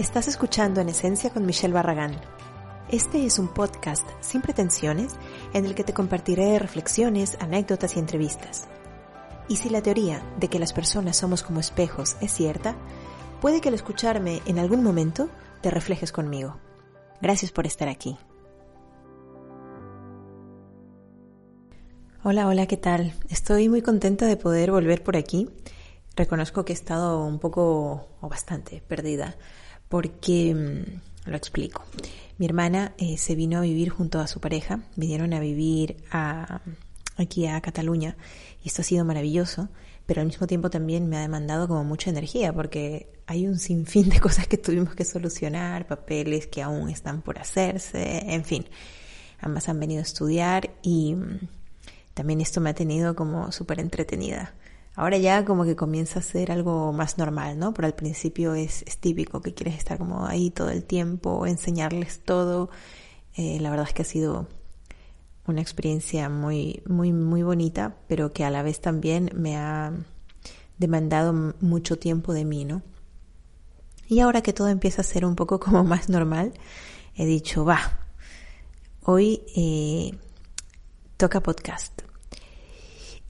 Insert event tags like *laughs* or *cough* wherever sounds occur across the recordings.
Estás escuchando En Esencia con Michelle Barragán. Este es un podcast sin pretensiones en el que te compartiré reflexiones, anécdotas y entrevistas. Y si la teoría de que las personas somos como espejos es cierta, puede que al escucharme en algún momento te reflejes conmigo. Gracias por estar aquí. Hola, hola, ¿qué tal? Estoy muy contenta de poder volver por aquí. Reconozco que he estado un poco o bastante perdida porque, mm, lo explico, mi hermana eh, se vino a vivir junto a su pareja, vinieron a vivir a, aquí a Cataluña y esto ha sido maravilloso, pero al mismo tiempo también me ha demandado como mucha energía porque hay un sinfín de cosas que tuvimos que solucionar, papeles que aún están por hacerse, en fin, ambas han venido a estudiar y mm, también esto me ha tenido como súper entretenida. Ahora ya como que comienza a ser algo más normal, ¿no? Pero al principio es, típico que quieres estar como ahí todo el tiempo, enseñarles todo. Eh, la verdad es que ha sido una experiencia muy, muy, muy bonita, pero que a la vez también me ha demandado mucho tiempo de mí, ¿no? Y ahora que todo empieza a ser un poco como más normal, he dicho, va, hoy eh, toca podcast.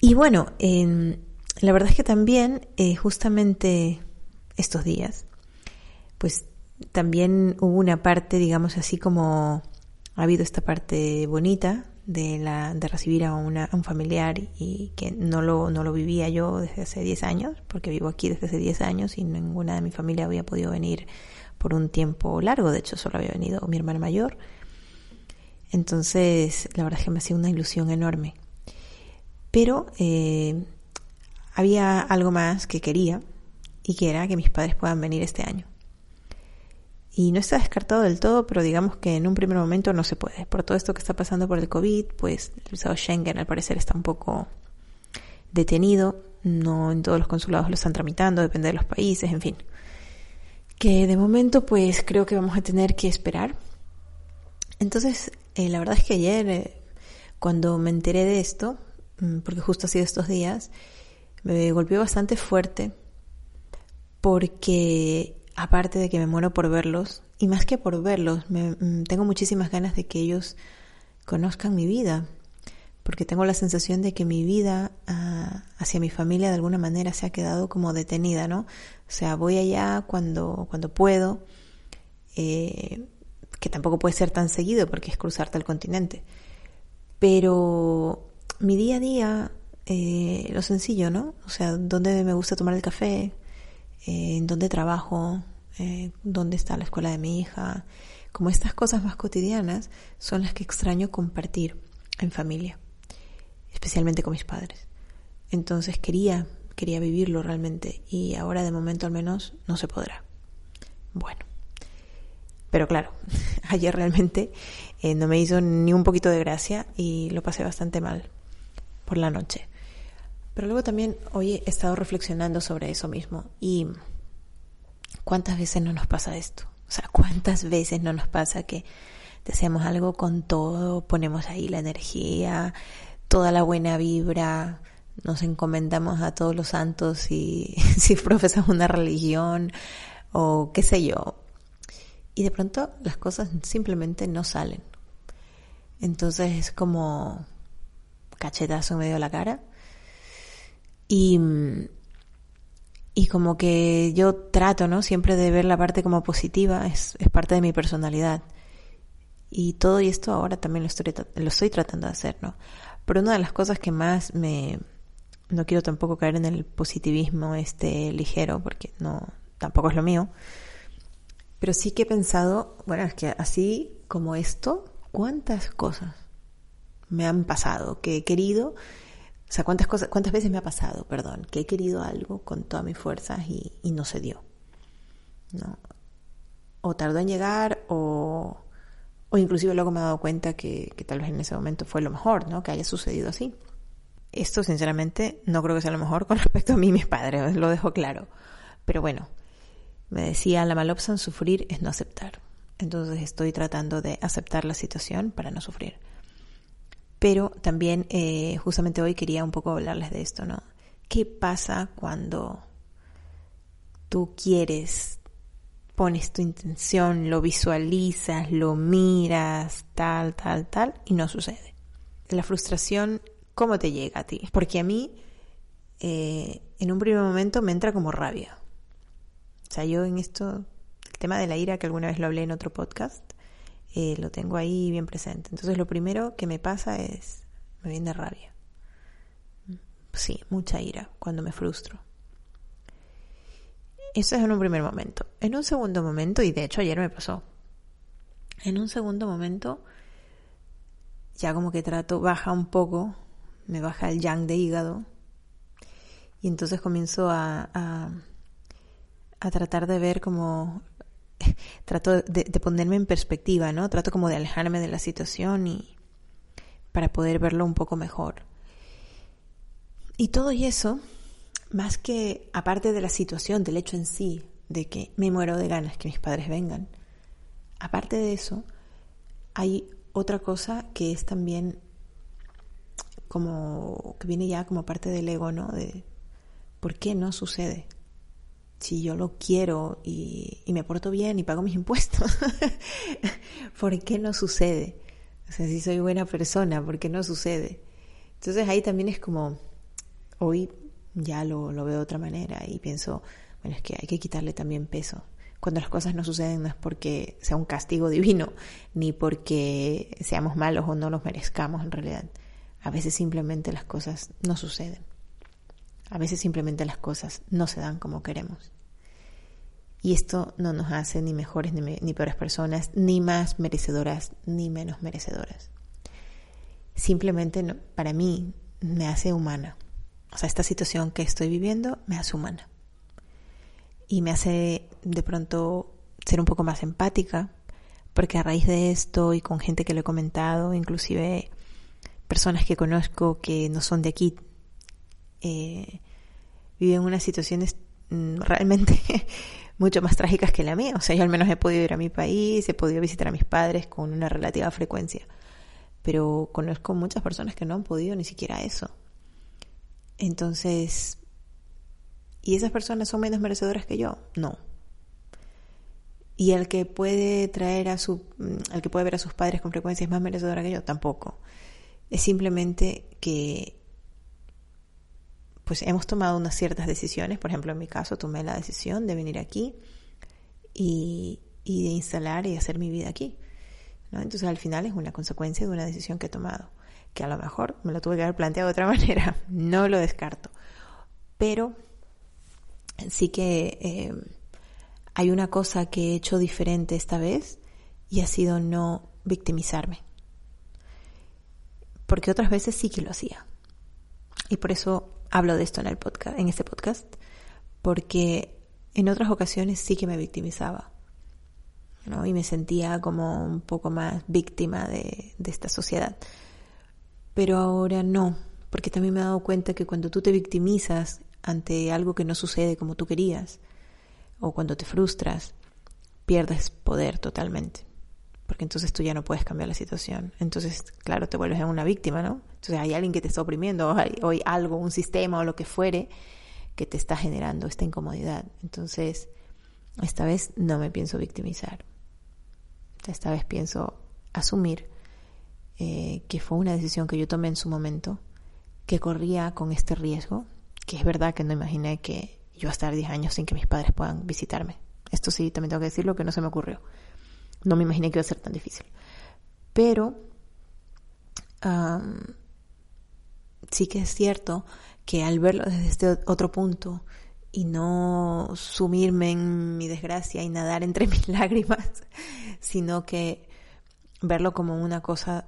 Y bueno, en la verdad es que también, eh, justamente estos días, pues también hubo una parte, digamos así como ha habido esta parte bonita de, la, de recibir a, una, un familiar y que no lo, no lo vivía yo desde hace 10 años, porque vivo aquí desde hace 10 años y ninguna de mi familia había podido venir por un tiempo largo, de hecho solo había venido mi hermana mayor. Entonces, la verdad es que me ha sido una ilusión enorme. Pero eh, había algo más que quería y que era que mis padres puedan venir este año. Y no está descartado del todo, pero digamos que en un primer momento no se puede. Por todo esto que está pasando por el COVID, pues el visado Schengen al parecer está un poco detenido. No en todos los consulados lo están tramitando, depende de los países, en fin. Que de momento pues creo que vamos a tener que esperar. Entonces, eh, la verdad es que ayer, eh, cuando me enteré de esto, mm, porque justo ha sido estos días, me golpeó bastante fuerte porque aparte de que me muero por verlos, y más que por verlos, mm, tengo muchísimas ganas de que ellos conozcan mi vida, porque tengo la sensación de que mi vida ah, hacia mi familia de alguna manera se ha quedado como detenida, ¿no? O sea, voy allá cuando, cuando puedo, eh, que tampoco puede ser tan seguido porque es cruzarte el continente, pero mi día a día eh, lo sencillo, ¿no? O sea, dónde me gusta tomar el café, eh, en dónde trabajo, eh, dónde está la escuela de mi hija. Como estas cosas más cotidianas son las que extraño compartir en familia, especialmente con mis padres. Entonces quería, quería vivirlo realmente y ahora de momento al menos no se podrá. Bueno, pero claro, *laughs* ayer realmente no me hizo ni un poquito de gracia y lo pasé bastante mal por la noche. Pero luego también hoy he estado reflexionando sobre eso mismo y cuántas veces no nos pasa esto. O sea, cuántas veces no nos pasa que deseamos algo con todo, ponemos ahí la energía, toda la buena vibra, nos encomendamos a todos los santos y *laughs* si profesamos una religión o qué sé yo. Y de pronto las cosas simplemente no salen. Entonces es como cachetazo en medio de la cara y, y como que yo trato, ¿no? Siempre de ver la parte como positiva, es, es parte de mi personalidad. Y todo esto ahora también lo estoy, lo estoy tratando de hacer, ¿no? Pero una de las cosas que más me... No quiero tampoco caer en el positivismo este ligero, porque no, tampoco es lo mío. Pero sí que he pensado, bueno, es que así como esto, ¿cuántas cosas me han pasado que he querido o sea, ¿cuántas, cosas, cuántas veces me ha pasado, perdón, que he querido algo con todas mis fuerzas y, no se dio? ¿no? O tardó en llegar o, o inclusive luego me he dado cuenta que, que, tal vez en ese momento fue lo mejor, ¿no? Que haya sucedido así. Esto, sinceramente, no creo que sea lo mejor con *laughs* respecto a mí y mis padres, lo dejo claro. Pero bueno, me decía la malopsan, sufrir es no aceptar. Entonces estoy tratando de aceptar la situación para no sufrir. Pero también eh, justamente hoy quería un poco hablarles de esto, ¿no? ¿Qué pasa cuando tú quieres pones tu intención, lo visualizas, lo miras, tal, tal, tal, y no sucede. La frustración, ¿cómo te llega a ti? Porque a mí, eh, en un primer momento, me entra como rabia. O sea, yo en esto, el tema de la ira, que alguna vez lo hablé en otro podcast, eh, lo tengo ahí bien presente. Entonces, lo primero que me pasa es, me viene rabia. Sí, mucha ira cuando me frustro. Eso es en un primer momento. En un segundo momento, y de hecho ayer me pasó, en un segundo momento ya como que trato, baja un poco, me baja el yang de hígado, y entonces comienzo a, a, tratar de ver como, *laughs* trato de, de, ponerme en perspectiva, ¿no? Trato como de alejarme de la situación y para poder verlo un poco mejor. Y todo y eso más que aparte de la situación, del hecho en sí, de que me muero de ganas que mis padres vengan, aparte de eso, hay otra cosa que es también como que viene ya como parte del ego, ¿no? De por qué no sucede. Si yo lo quiero y, me porto bien y pago mis impuestos, *laughs* ¿por qué no sucede? O sea, si soy buena persona, ¿por qué no sucede? Entonces ahí también es como, hoy ya lo, lo veo de otra manera y pienso, bueno, es que hay que quitarle también peso. Cuando las cosas no suceden no es porque sea un castigo divino, ni porque seamos malos o no los merezcamos en realidad. A veces simplemente las cosas no suceden. A veces simplemente las cosas no se dan como queremos. Y esto no nos hace ni mejores ni, peores personas, ni más merecedoras, ni menos merecedoras. Simplemente para mí me hace humana. O sea, esta situación que estoy viviendo me hace humana. Y me hace de pronto ser un poco más empática, porque a raíz de esto y con gente que lo he comentado, inclusive personas que conozco que no son de aquí, eh, viven unas situaciones mm, realmente *laughs* mucho más trágicas que la mía. O sea, yo al menos he podido ir a mi país, he podido visitar a mis padres con una relativa frecuencia. Pero conozco muchas personas que no han podido ni siquiera eso. Entonces, ¿y esas personas son menos merecedoras que yo? No. ¿Y el que puede traer a su, el mm, que puede ver a sus padres con frecuencia es más merecedora que yo? Tampoco. Es simplemente que pues hemos tomado unas ciertas decisiones, por ejemplo en mi caso tomé la decisión de venir aquí y, de instalar y hacer mi vida aquí. ¿no? Entonces al final es una consecuencia de una decisión que he tomado que a lo mejor me lo tuve que haber planteado de otra *laughs* manera, no lo descarto. Pero sí que eh, hay una cosa que he hecho diferente esta vez y ha sido no victimizarme. Porque otras veces sí que lo hacía. Y por eso hablo de esto en el podcast, en este podcast, porque en otras ocasiones sí que me victimizaba. ¿no? Y me sentía como un poco más víctima de, de esta sociedad pero ahora no, porque también me he dado cuenta que cuando tú te victimizas ante algo que no sucede como tú querías, o cuando te frustras, pierdes poder totalmente, porque entonces tú ya no puedes cambiar la situación. Entonces, claro, te vuelves una víctima, ¿no? Entonces hay alguien que te está oprimiendo, o hay, algo, un sistema o lo que fuere, que te está generando esta incomodidad. Entonces, esta vez no me pienso victimizar. Esta vez pienso asumir eh, que fue una decisión que yo tomé en su momento, que corría con este riesgo, que es verdad que no imaginé que yo estar 10 años sin que mis padres puedan visitarme. Esto sí, también tengo que decirlo, que no se me ocurrió. No me imaginé que iba a ser tan difícil. Pero sí que es cierto que al verlo desde este otro punto y no sumirme en mi desgracia y nadar entre *laughs* mis lágrimas, sino que verlo como una cosa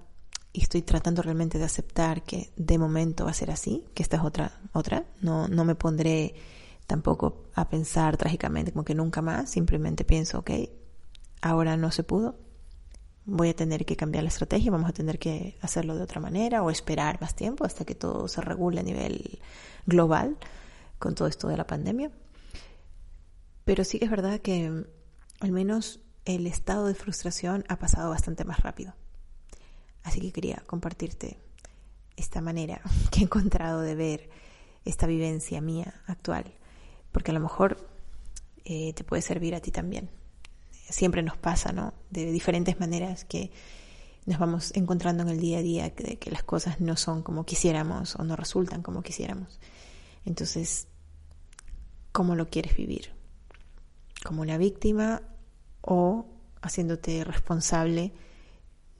y estoy tratando realmente de aceptar que de momento va a ser así, que esta es otra, otra. No, no me pondré tampoco a pensar trágicamente como que nunca más, simplemente pienso, ok, ahora no se pudo, voy a tener que cambiar la estrategia, vamos a tener que hacerlo de otra manera o esperar más tiempo hasta que todo se regule a nivel global con todo esto de la pandemia. Pero sí que es verdad que al menos el estado de frustración ha pasado bastante más rápido. Así que quería compartirte esta manera *laughs* que he encontrado de ver esta vivencia mía actual, porque a lo mejor eh, te puede servir a ti también. Siempre nos pasa, ¿no? De diferentes maneras que nos vamos encontrando en el día a día de que las cosas no son como quisiéramos o no resultan como quisiéramos. Entonces, ¿cómo lo quieres vivir? ¿Como una víctima o haciéndote responsable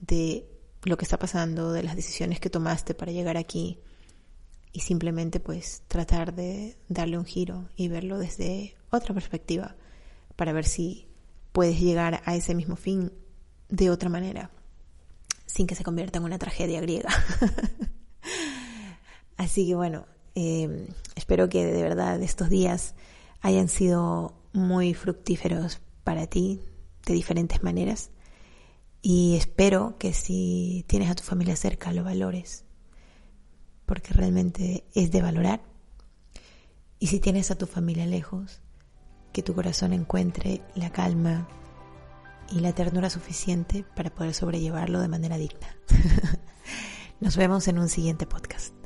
de lo que está pasando, de las decisiones que tomaste para llegar aquí y simplemente pues tratar de darle un giro y verlo desde otra perspectiva para ver si puedes llegar a ese mismo fin de otra manera, sin que se convierta en una tragedia griega. *laughs* Así que bueno, eh, espero que de verdad estos días hayan sido muy fructíferos para ti de diferentes maneras y espero que si tienes a tu familia cerca lo valores, porque realmente es de valorar. Y si tienes a tu familia lejos, que tu corazón encuentre la calma y la ternura suficiente para poder sobrellevarlo de manera digna. *laughs* Nos vemos en un siguiente podcast.